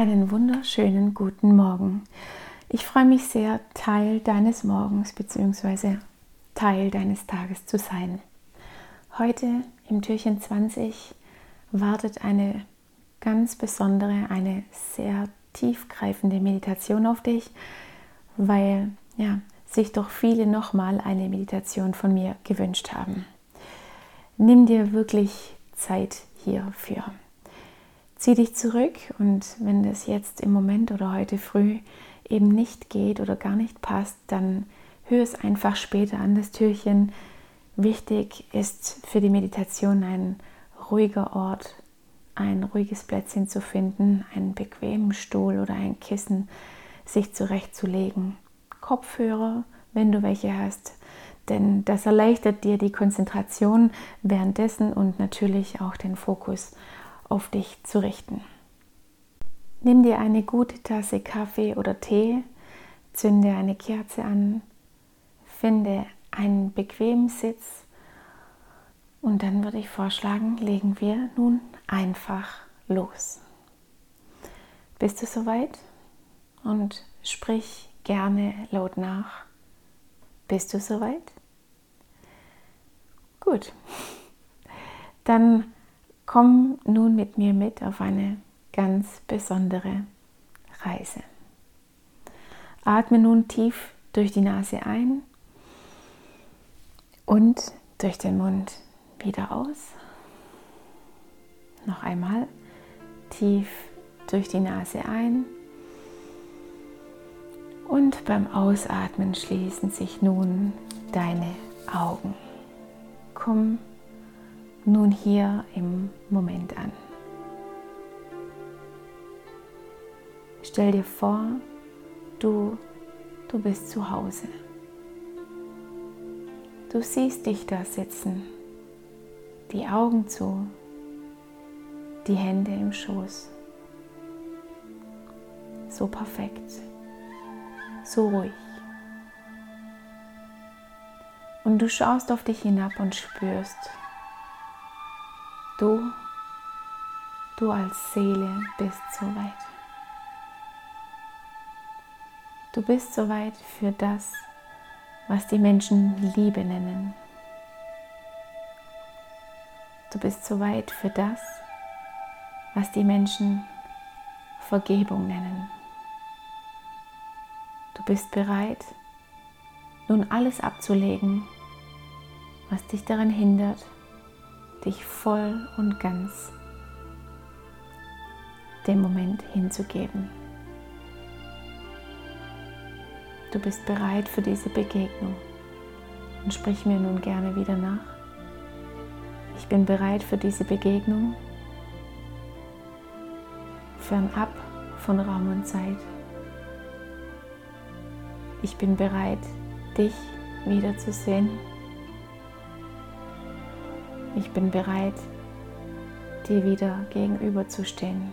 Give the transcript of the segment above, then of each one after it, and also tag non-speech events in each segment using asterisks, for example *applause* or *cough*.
Einen wunderschönen guten Morgen. Ich freue mich sehr, Teil deines Morgens bzw. Teil deines Tages zu sein. Heute im Türchen 20 wartet eine ganz besondere, eine sehr tiefgreifende Meditation auf dich, weil ja, sich doch viele nochmal eine Meditation von mir gewünscht haben. Nimm dir wirklich Zeit hierfür. Zieh dich zurück und wenn das jetzt im Moment oder heute früh eben nicht geht oder gar nicht passt, dann hör es einfach später an das Türchen. Wichtig ist für die Meditation ein ruhiger Ort, ein ruhiges Plätzchen zu finden, einen bequemen Stuhl oder ein Kissen sich zurechtzulegen. Kopfhörer, wenn du welche hast, denn das erleichtert dir die Konzentration währenddessen und natürlich auch den Fokus auf dich zu richten. Nimm dir eine gute Tasse Kaffee oder Tee, zünde eine Kerze an, finde einen bequemen Sitz und dann würde ich vorschlagen, legen wir nun einfach los. Bist du soweit? Und sprich gerne laut nach. Bist du soweit? Gut. *laughs* Dann Komm nun mit mir mit auf eine ganz besondere Reise. Atme nun tief durch die Nase ein und durch den Mund wieder aus. Noch einmal tief durch die Nase ein. Und beim Ausatmen schließen sich nun deine Augen. Komm nun hier im Moment an. Stell dir vor, du, du bist zu Hause. Du siehst dich da sitzen, die Augen zu, die Hände im Schoß. So perfekt, so ruhig. Und du schaust auf dich hinab und spürst, Du, du als Seele bist soweit. Du bist soweit für das, was die Menschen Liebe nennen. Du bist soweit für das, was die Menschen Vergebung nennen. Du bist bereit, nun alles abzulegen, was dich daran hindert, dich voll und ganz dem Moment hinzugeben. Du bist bereit für diese Begegnung und sprich mir nun gerne wieder nach. Ich bin bereit für diese Begegnung, fernab von Raum und Zeit. Ich bin bereit, dich wiederzusehen ich bin bereit, dir wieder gegenüberzustehen.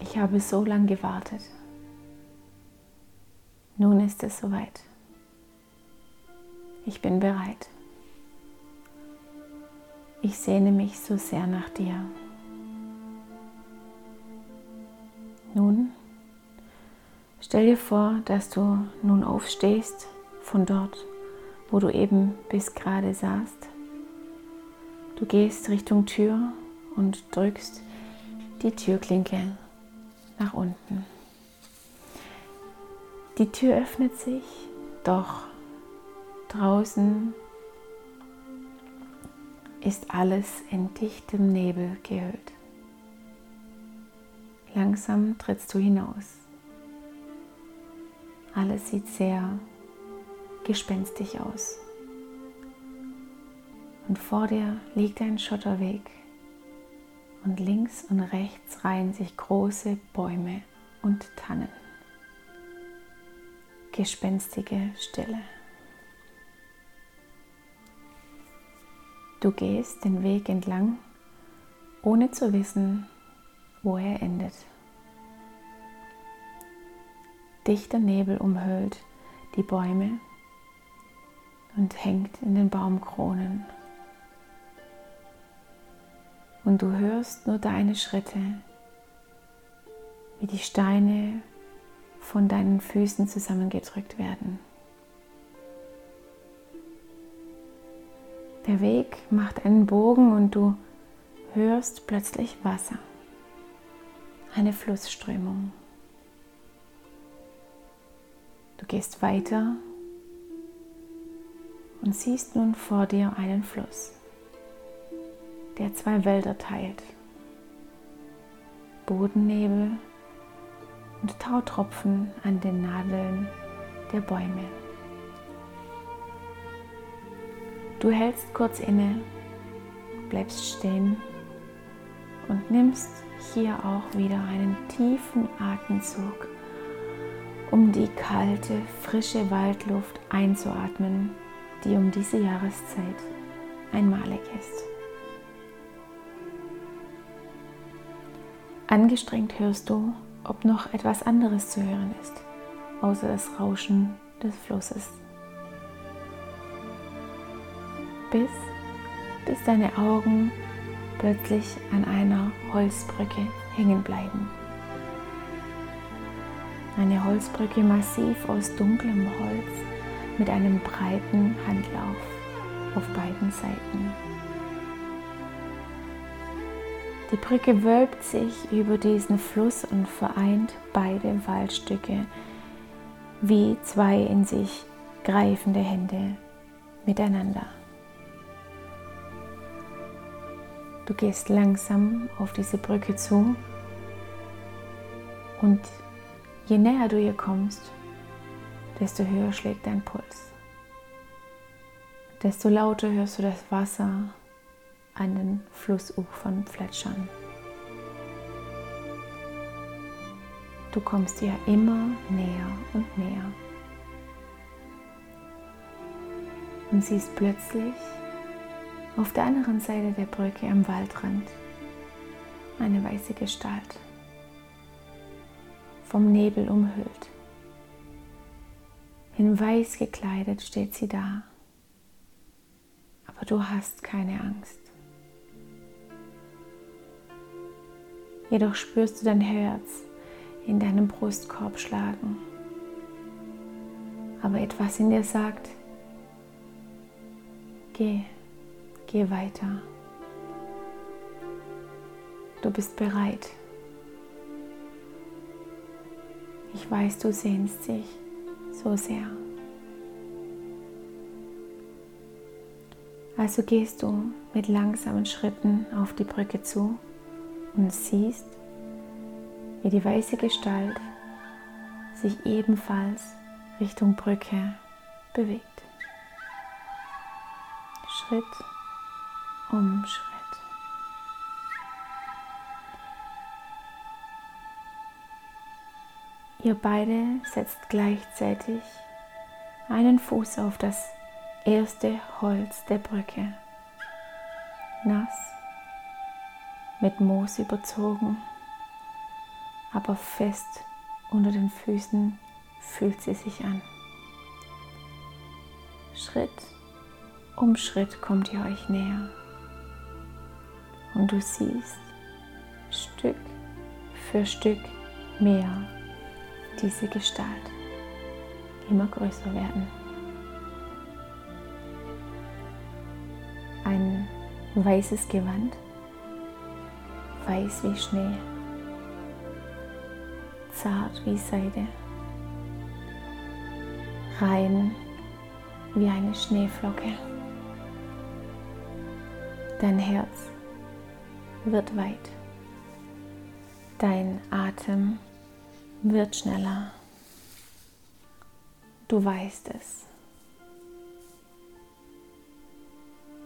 Ich habe so lange gewartet. Nun ist es soweit. Ich bin bereit. Ich sehne mich so sehr nach dir. Nun stell dir vor, dass du nun aufstehst von dort, wo du eben bis gerade saßt. Du gehst Richtung Tür und drückst die Türklinke nach unten. Die Tür öffnet sich, doch draußen ist alles in dichtem Nebel gehüllt. Langsam trittst du hinaus. Alles sieht sehr gespenstig aus. Und vor dir liegt ein Schotterweg und links und rechts reihen sich große Bäume und Tannen. Gespenstige Stille. Du gehst den Weg entlang, ohne zu wissen, wo er endet. Dichter Nebel umhüllt die Bäume und hängt in den Baumkronen. Und du hörst nur deine Schritte, wie die Steine von deinen Füßen zusammengedrückt werden. Der Weg macht einen Bogen und du hörst plötzlich Wasser, eine Flussströmung. Du gehst weiter und siehst nun vor dir einen Fluss, der zwei Wälder teilt. Bodennebel und Tautropfen an den Nadeln der Bäume. Du hältst kurz inne, bleibst stehen und nimmst hier auch wieder einen tiefen Atemzug, um die kalte, frische Waldluft einzuatmen, die um diese Jahreszeit einmalig ist. Angestrengt hörst du, ob noch etwas anderes zu hören ist, außer das Rauschen des Flusses. Bis, bis deine Augen plötzlich an einer Holzbrücke hängen bleiben. Eine Holzbrücke massiv aus dunklem Holz mit einem breiten Handlauf auf beiden Seiten. Die Brücke wölbt sich über diesen Fluss und vereint beide Waldstücke wie zwei in sich greifende Hände miteinander. Du gehst langsam auf diese Brücke zu und je näher du ihr kommst, desto höher schlägt dein Puls. Desto lauter hörst du das Wasser an den Flussufern plätschern. Du kommst ihr immer näher und näher und siehst plötzlich auf der anderen Seite der Brücke am Waldrand eine weiße Gestalt, vom Nebel umhüllt. In weiß gekleidet steht sie da, aber du hast keine Angst. Jedoch spürst du dein Herz in deinem Brustkorb schlagen. Aber etwas in dir sagt, geh, geh weiter. Du bist bereit. Ich weiß, du sehnst dich so sehr. Also gehst du mit langsamen Schritten auf die Brücke zu und siehst, wie die weiße Gestalt sich ebenfalls Richtung Brücke bewegt. Schritt um Schritt. Ihr beide setzt gleichzeitig einen Fuß auf das erste Holz der Brücke. Nass mit Moos überzogen, aber fest unter den Füßen fühlt sie sich an. Schritt um Schritt kommt ihr euch näher und du siehst Stück für Stück mehr diese Gestalt immer größer werden. Ein weißes Gewand weiß wie Schnee, zart wie Seide, rein wie eine Schneeflocke. Dein Herz wird weit, dein Atem wird schneller. Du weißt es.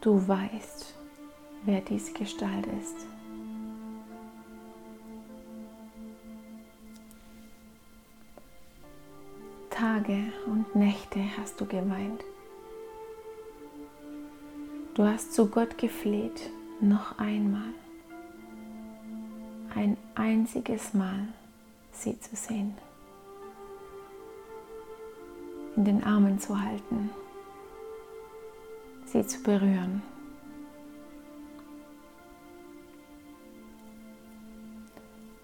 Du weißt, wer diese Gestalt ist. Tage und Nächte hast du geweint. Du hast zu Gott gefleht, noch einmal, ein einziges Mal sie zu sehen, in den Armen zu halten, sie zu berühren.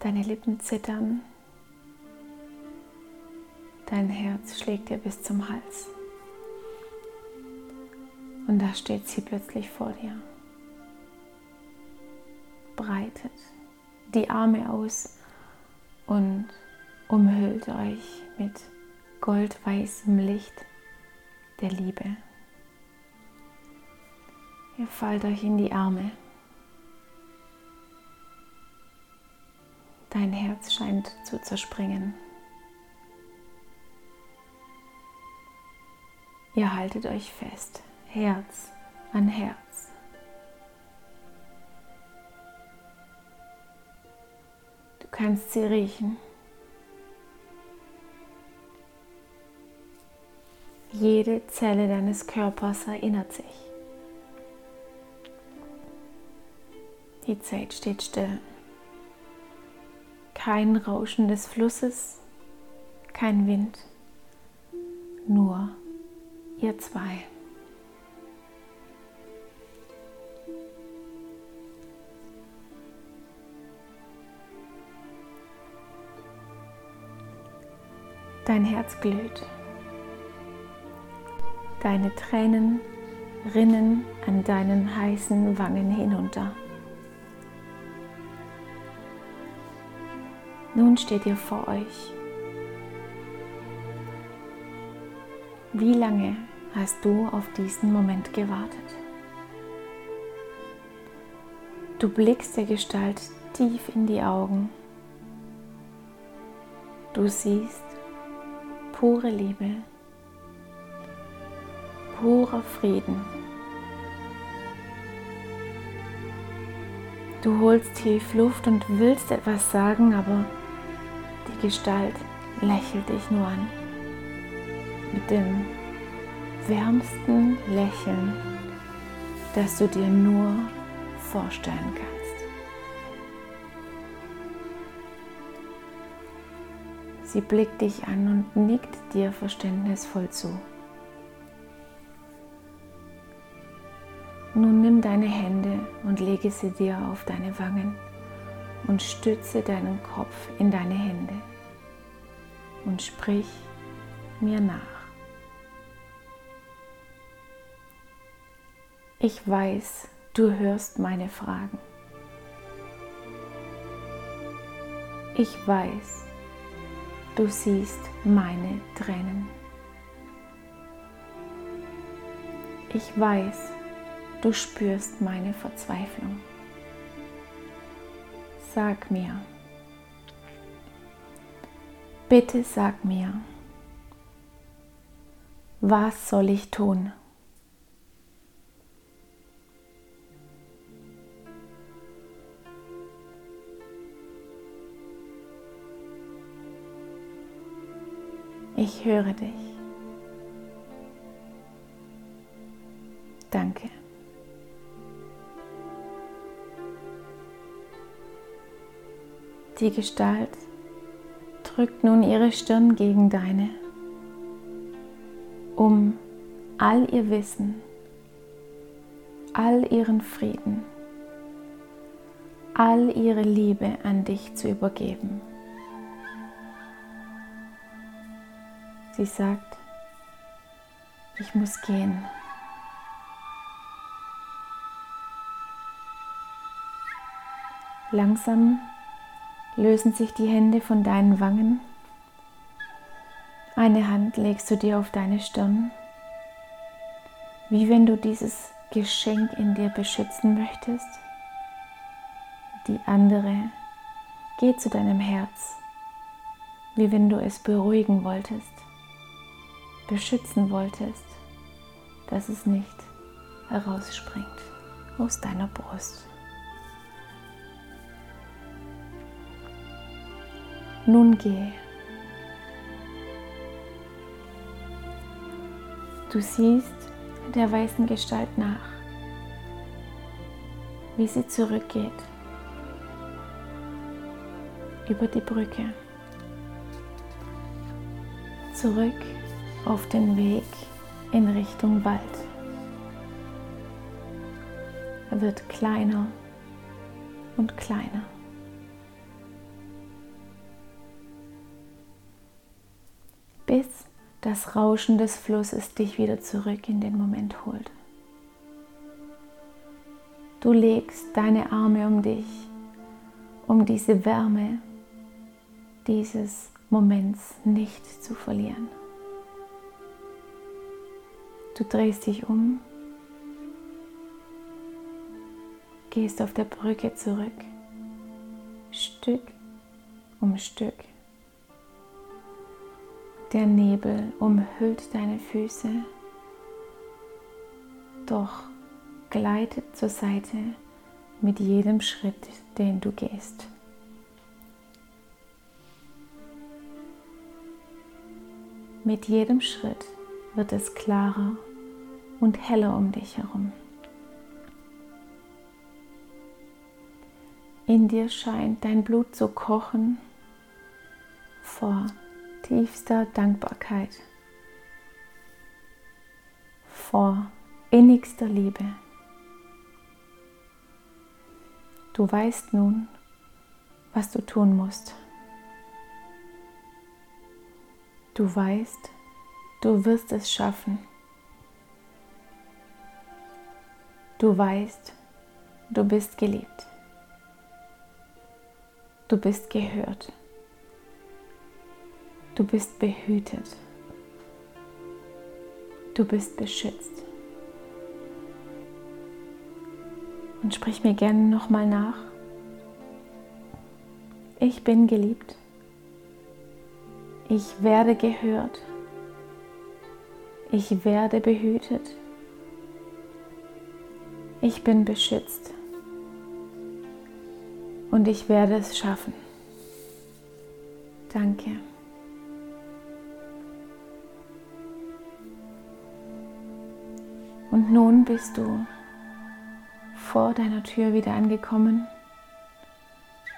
Deine Lippen zittern Dein Herz schlägt dir bis zum Hals. Und da steht sie plötzlich vor dir. Breitet die Arme aus und umhüllt euch mit goldweißem Licht der Liebe. Ihr fallt euch in die Arme. Dein Herz scheint zu zerspringen. Ihr haltet euch fest, Herz an Herz. Kannst sie riechen. Jede Zelle deines Körpers erinnert sich. Die Zeit steht still. Kein Rauschen des Flusses, kein Wind, nur ihr zwei. Dein Herz glüht. Deine Tränen rinnen an deinen heißen Wangen hinunter. Nun steht ihr vor euch. Wie lange hast du auf diesen Moment gewartet? Du blickst der Gestalt tief in die Augen. Du siehst pure Liebe, purer Frieden. Du holst tief Luft und willst etwas sagen, aber die Gestalt lächelt dich nur an. Mit dem wärmsten Lächeln, das du dir nur vorstellen kannst. Sie blickt dich an und nickt dir verständnisvoll zu. Nun nimm deine Hände und lege sie dir auf deine Wangen und stütze deinen Kopf in deine Hände und sprich mir nach. Ich weiß, du hörst meine Fragen. Ich weiß, du siehst meine Tränen. Ich weiß, du spürst meine Verzweiflung. Sag mir, bitte sag mir, was soll ich tun? Ich höre dich. Danke. Die Gestalt drückt nun ihre Stirn gegen deine, um all ihr Wissen, all ihren Frieden, all ihre Liebe an dich zu übergeben. Sie sagt, ich muss gehen. Langsam lösen sich die Hände von deinen Wangen. Eine Hand legst du dir auf deine Stirn, wie wenn du dieses Geschenk in dir beschützen möchtest. Die andere geht zu deinem Herz, wie wenn du es beruhigen wolltest, beschützen wolltest, dass es nicht herausspringt aus deiner Brust. Nun geh. Du siehst der weißen Gestalt nach, wie sie zurückgeht über die Brücke, zurück auf den Weg in Richtung Wald. Er wird kleiner und kleiner. bis das Rauschen des Flusses dich wieder zurück in den Moment holt. Du legst deine Arme um dich, um diese Wärme dieses Moments nicht zu verlieren. Du drehst dich um, gehst auf der Brücke zurück, Stück um Stück. Der Nebel umhüllt deine Füße, doch gleitet zur Seite mit jedem Schritt, den du gehst. Mit jedem Schritt wird es klarer und heller um dich herum. In dir scheint dein Blut zu kochen vor tiefster Dankbarkeit, vor innigster Liebe. Du weißt nun, was du tun musst. Du weißt, du wirst es schaffen. Du weißt, du bist geliebt. Du bist gehört. Du bist behütet. Du bist beschützt. Und sprich mir gerne nochmal nach. Ich bin geliebt. Ich werde gehört. Ich werde behütet. Ich bin beschützt. Und ich werde es schaffen. Danke. Und nun bist du vor deiner Tür wieder angekommen.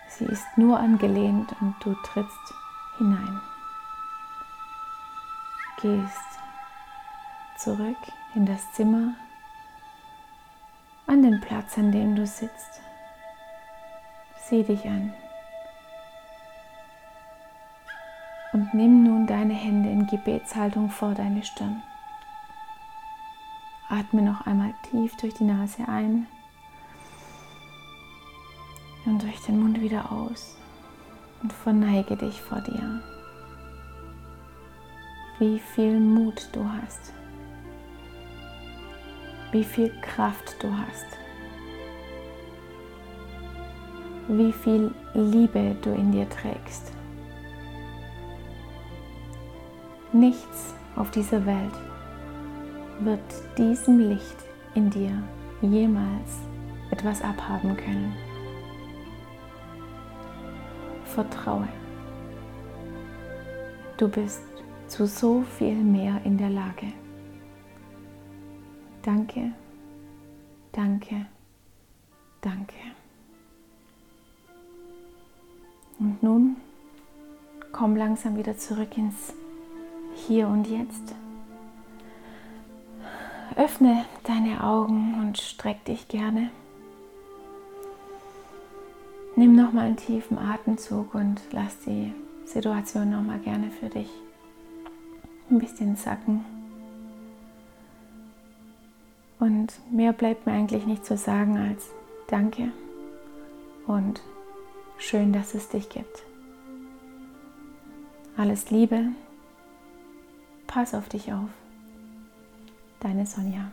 Sie ist nur angelehnt und du trittst hinein. Gehst zurück in das Zimmer, an den Platz, an dem du sitzt. Sieh dich an. Und nimm nun deine Hände in Gebetshaltung vor deine Stirn. Atme noch einmal tief durch die Nase ein und durch den Mund wieder aus und verneige dich vor dir. Wie viel Mut du hast. Wie viel Kraft du hast. Wie viel Liebe du in dir trägst. Nichts auf dieser Welt wird diesem Licht in dir jemals etwas abhaben können. Vertraue. Du bist zu so viel mehr in der Lage. Danke, danke, danke. Und nun komm langsam wieder zurück ins Hier und Jetzt. Öffne deine Augen und streck dich gerne. Nimm nochmal einen tiefen Atemzug und lass die Situation nochmal gerne für dich ein bisschen sacken. Und mehr bleibt mir eigentlich nicht zu sagen als Danke und schön, dass es dich gibt. Alles Liebe, pass auf dich auf. Deine Sonja.